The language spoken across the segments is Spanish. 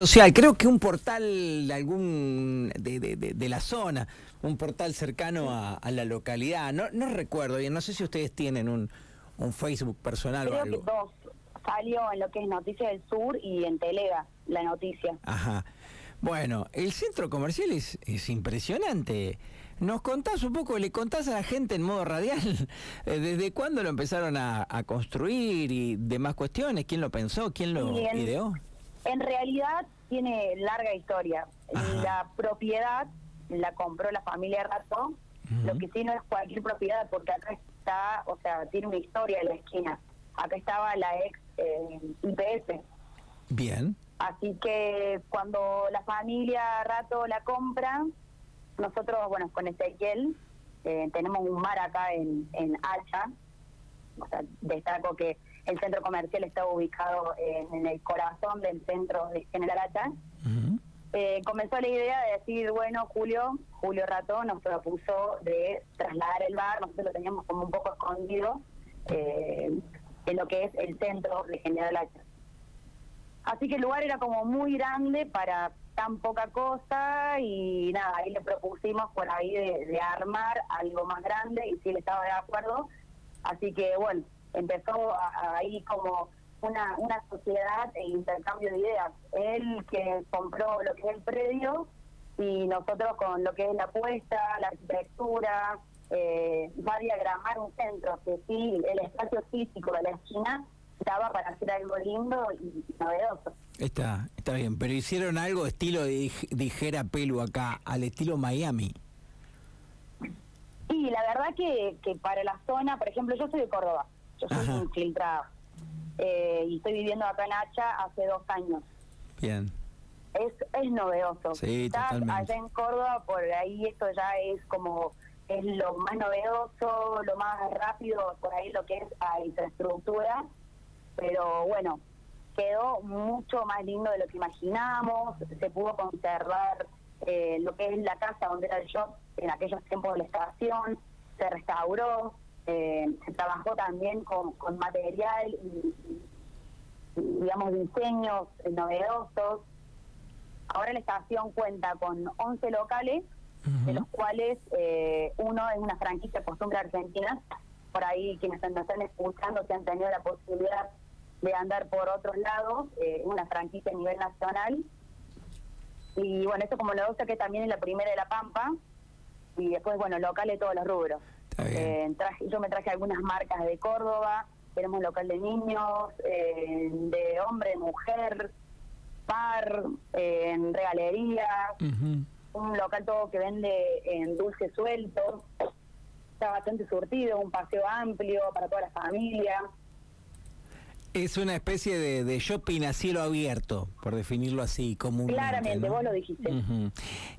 social, creo que un portal de algún de, de, de, la zona, un portal cercano a, a, la localidad. No, no recuerdo bien, no sé si ustedes tienen un, un Facebook personal creo o algo. Que dos. Salió en lo que es Noticias del Sur y en Telega la noticia. Ajá. Bueno, el centro comercial es, es impresionante. ¿Nos contás un poco, le contás a la gente en modo radial eh, desde cuándo lo empezaron a, a construir y demás cuestiones? ¿Quién lo pensó? ¿Quién lo Bien. ideó? En realidad tiene larga historia. Ajá. La propiedad la compró la familia Rato, lo que sí no es cualquier propiedad, porque acá está, o sea, tiene una historia en la esquina. Acá estaba la ex eh, IPS. Bien. Así que cuando la familia Rato la compra, nosotros, bueno, con Ezequiel, eh, tenemos un mar acá en, en Hacha. O sea, destaco que el centro comercial está ubicado en, en el corazón del centro de General Hacha. Ujú. Eh, comenzó la idea de decir, bueno, Julio, Julio Rato nos propuso de trasladar el bar, nosotros lo teníamos como un poco escondido eh, en lo que es el centro de General Hacha. Así que el lugar era como muy grande para tan poca cosa y nada, ahí le propusimos por ahí de, de armar algo más grande y sí él estaba de acuerdo. Así que bueno, empezó ahí como una, una sociedad e intercambio de ideas. Él que compró lo que es el predio y nosotros con lo que es la apuesta, la arquitectura, eh, va a diagramar un centro que sí, el espacio físico de la esquina estaba para hacer algo lindo y novedoso. Está, está bien, pero hicieron algo estilo de dijera Pelu acá, al estilo Miami. Y la verdad que, que para la zona, por ejemplo, yo soy de Córdoba, yo soy Ajá. infiltrada eh, y estoy viviendo acá en Hacha hace dos años. Bien. Es, es novedoso. Sí, Quizás allá en Córdoba, por ahí esto ya es como, es lo más novedoso, lo más rápido, por ahí lo que es a infraestructura, pero bueno, quedó mucho más lindo de lo que imaginábamos, se pudo conservar eh, lo que es la casa donde era el shop en aquellos tiempos de la estación, se restauró, eh, se trabajó también con, con material y, y, digamos, diseños novedosos. Ahora la estación cuenta con 11 locales, de los cuales eh, uno es una franquicia Costumbre Argentina. Por ahí quienes nos están escuchando, si han tenido la posibilidad de andar por otros lados, eh, una franquicia a nivel nacional. Y bueno, esto como lo que también es la primera de La Pampa. Y después, bueno, locales de todos los rubros. Eh, traje- yo me traje algunas marcas de Córdoba, tenemos local de niños, eh, de hombre, mujer, par, eh, en regalería, un local todo que vende en dulce suelto, está bastante surtido, un paseo amplio para toda la familia. Es una especie de, de shopping a cielo abierto, por definirlo así comúnmente. Claramente, ¿no? vos lo dijiste.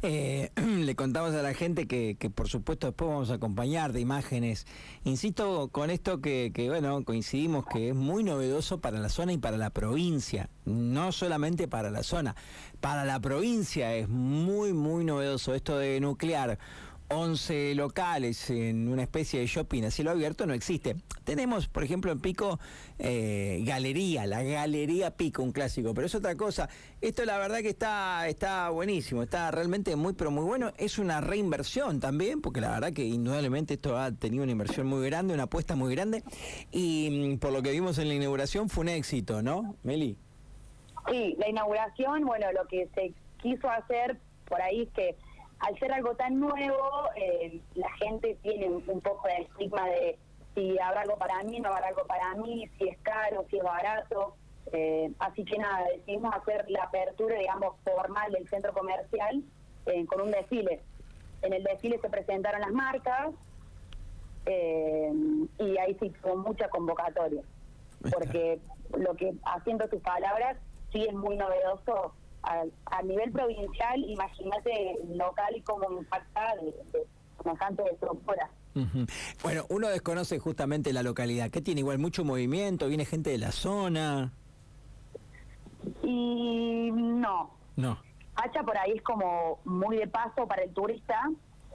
Eh, le contamos a la gente que, que por supuesto después vamos a acompañar de imágenes. Insisto con esto que, que, bueno, coincidimos que es muy novedoso para la zona y para la provincia, no solamente para la zona, para la provincia es muy, muy novedoso esto de nuclear. 11 locales en una especie de shopping a cielo abierto no existe. Tenemos, por ejemplo, en Pico, eh, Galería, la Galería Pico, un clásico, pero es otra cosa. Esto la verdad que está, está buenísimo, está realmente muy, pero muy bueno. Es una reinversión también, porque la verdad que indudablemente esto ha tenido una inversión muy grande, una apuesta muy grande, y mm, por lo que vimos en la inauguración fue un éxito, ¿no, Meli? Sí, la inauguración, bueno, lo que se quiso hacer por ahí es que al ser algo tan nuevo, eh, la gente tiene un poco de estigma de si habrá algo para mí, no habrá algo para mí, si es caro, si es barato. Eh, así que nada, decidimos hacer la apertura, digamos, formal del centro comercial eh, con un desfile. En el desfile se presentaron las marcas eh, y ahí sí con mucha convocatoria porque lo que haciendo tus palabras sí es muy novedoso a, a nivel provincial imagínate local y cómo impacta de, de semejante estructura. Bueno, uno desconoce justamente la localidad. ¿Qué tiene? Igual mucho movimiento, viene gente de la zona. y no No. Hacha por ahí es como muy de paso para el turista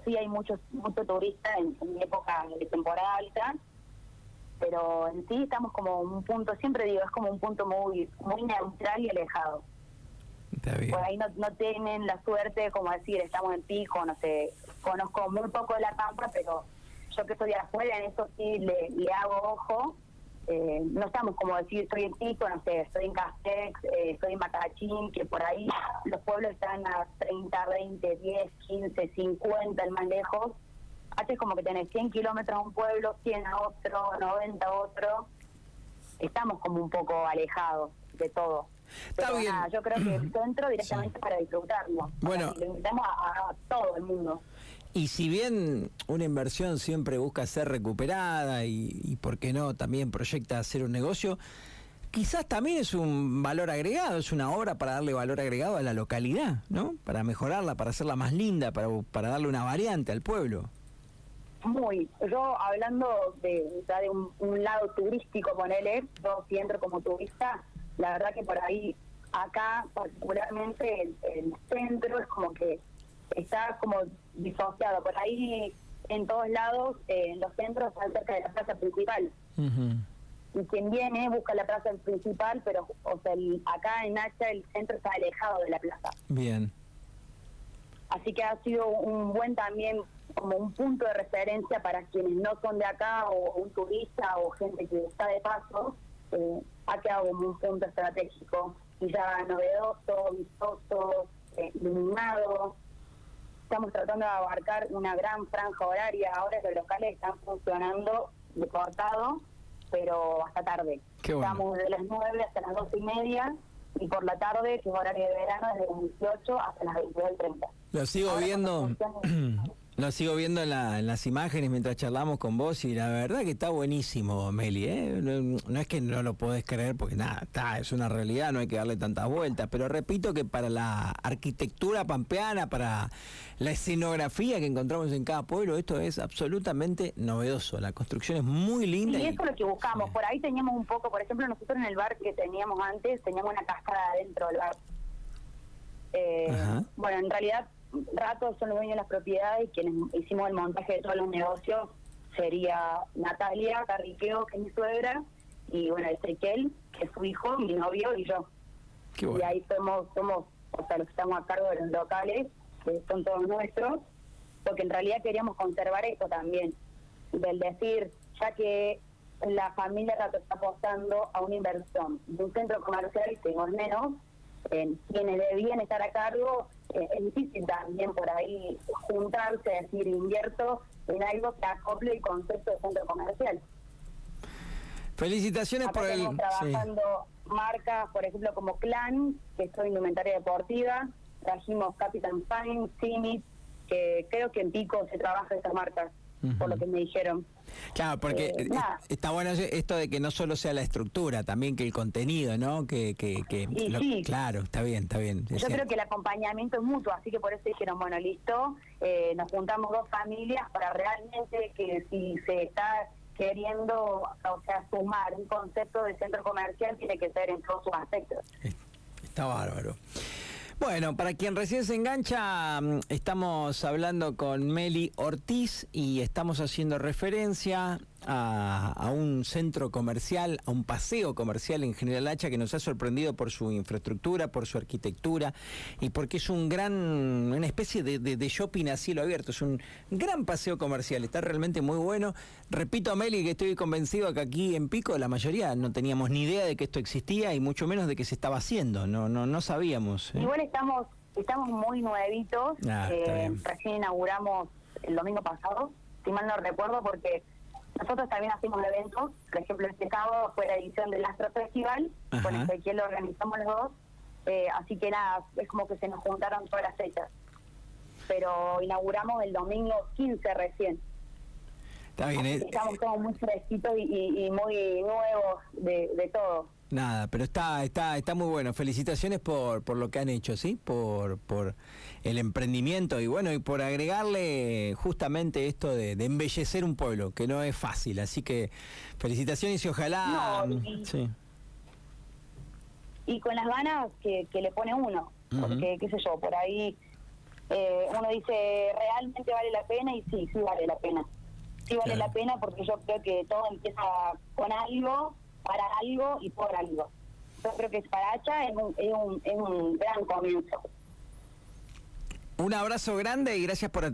sí hay muchos mucho turista en, en época de temporada alta pero en sí estamos como un punto siempre digo es como un punto muy muy neutral y alejado por ahí no, no tienen la suerte como decir, estamos en pico, no sé, conozco muy poco de la Pampa, pero yo que estoy afuera, en eso sí le, le hago ojo. Eh, no estamos como decir, estoy en Pico, no sé, estoy en Castex, eh, estoy en Macachín, que por ahí los pueblos están a 30, 20, 10, 15, 50, el más lejos. Hace como que tenés 100 kilómetros a un pueblo, 100 a otro, 90 a otro. Estamos como un poco alejados de todo. Está bien. yo creo que el centro directamente para disfrutarlo. Bueno. Lo invitamos a todo el mundo. Y si bien una inversión siempre busca ser recuperada y, por qué no, también proyecta hacer un negocio, quizás también es un valor agregado, es una obra para darle valor agregado a la localidad, ¿no? Para mejorarla, para hacerla más linda, para, para darle una variante al pueblo. Muy. Yo hablando de, de un, lado turístico, ponele, yo si entro como turista, la verdad que por ahí, acá particularmente el, el centro es como que está como disociado. Por ahí, en todos lados, eh, en los centros, están cerca de la plaza principal. Y quien viene busca la plaza principal, pero o sea, acá en Hacha el centro está alejado de la plaza. Bien. Así que ha sido un buen también como un punto de referencia para quienes no son de acá o un turista o gente que está de paso, eh, ha quedado como un punto estratégico y ya novedoso, vistoso, eh, iluminado estamos tratando de abarcar una gran franja horaria. Ahora los locales están funcionando de cortado, pero hasta tarde. Estamos de las 9 hasta las 12 y media y por la tarde, que es horario de verano, desde las 18 hasta las 22.30. Lo sigo viendo. Lo sigo viendo en, las imágenes mientras charlamos con vos y la verdad que está buenísimo, Meli. ¿eh? No, es que no lo podés creer porque nada, está, es una realidad, no hay que darle tantas vueltas. Pero repito que para la arquitectura pampeana, para la escenografía que encontramos en cada pueblo, esto es absolutamente novedoso. La construcción es muy linda. Y, eso es lo que buscamos. Por ahí teníamos un poco, por ejemplo, nosotros en el bar que teníamos antes, teníamos una cascada dentro del bar. Eh, bueno, en realidad ratos son los dueños de las propiedades y quienes hicimos el montaje de todos los negocios sería Natalia Carriqueo, que es mi suegra, y bueno, Ezequiel, que es su hijo, mi novio y yo. Y ahí somos, somos, o sea, los que estamos a cargo de los locales, que son todos nuestros, porque en realidad queríamos conservar esto también, del decir, ya que la familia Rato está apostando a una inversión de un centro comercial y tenemos menos, quienes debían estar a cargo, eh, es difícil también por ahí juntarse, decir, invierto en algo que acople el concepto de centro comercial. Felicitaciones por el... Estamos trabajando marcas, por ejemplo, como Clan, que es indumentaria deportiva, trajimos Capitan Fine, Cimit, que creo que en Pico se trabaja esas marcas, por lo que me dijeron. Claro, porque eh, está bueno esto de que no solo sea la estructura, también que el contenido, ¿no? Que, que, sí. Claro, está bien, está bien. Yo creo que el acompañamiento es mutuo, así que por eso dijeron, bueno, listo, eh, nos juntamos dos familias para realmente que si se está queriendo, o sea, sumar un concepto de centro comercial, tiene que ser en todos sus aspectos. Está bárbaro. Bueno, para quien recién se engancha, mm, estamos hablando con Meli Ortiz y estamos haciendo referencia a, un centro comercial, a un paseo comercial en General Hacha que nos ha sorprendido por su infraestructura, por su arquitectura y porque es un gran, una especie de, shopping a cielo abierto, es un gran paseo comercial, está realmente muy bueno. Repito a Meli que estoy convencido que aquí en Pico la mayoría no teníamos ni idea de que esto existía y mucho menos de que se estaba haciendo, no, no, no sabíamos. ¿eh? Igual estamos, estamos muy nuevitos, ah, eh, recién inauguramos el domingo pasado, si mal no recuerdo, porque nosotros también hacemos eventos, por ejemplo, este sábado fue la edición del Astro Festival, con Ezequiel lo organizamos los dos, eh, así que nada, es como que se nos juntaron todas las fechas. Pero inauguramos el domingo 15 recién. Está bien, eh, estamos todos muy fresquitos y, muy nuevos de, de todo. Nada, pero está, está, está muy bueno. Felicitaciones por, por lo que han hecho, ¿sí? Por, por el emprendimiento y bueno, y por agregarle justamente esto de, embellecer un pueblo, que no es fácil. Así que felicitaciones y ojalá. y, sí. y con las ganas que, le pone uno, porque, qué sé yo, por ahí eh, uno dice, ¿realmente vale la pena? Y sí, sí vale la pena. Sí vale la pena porque yo creo que todo empieza con algo para algo y por algo. yo creo que para Hacha es un, es un, es un gran comienzo. Un abrazo grande y gracias por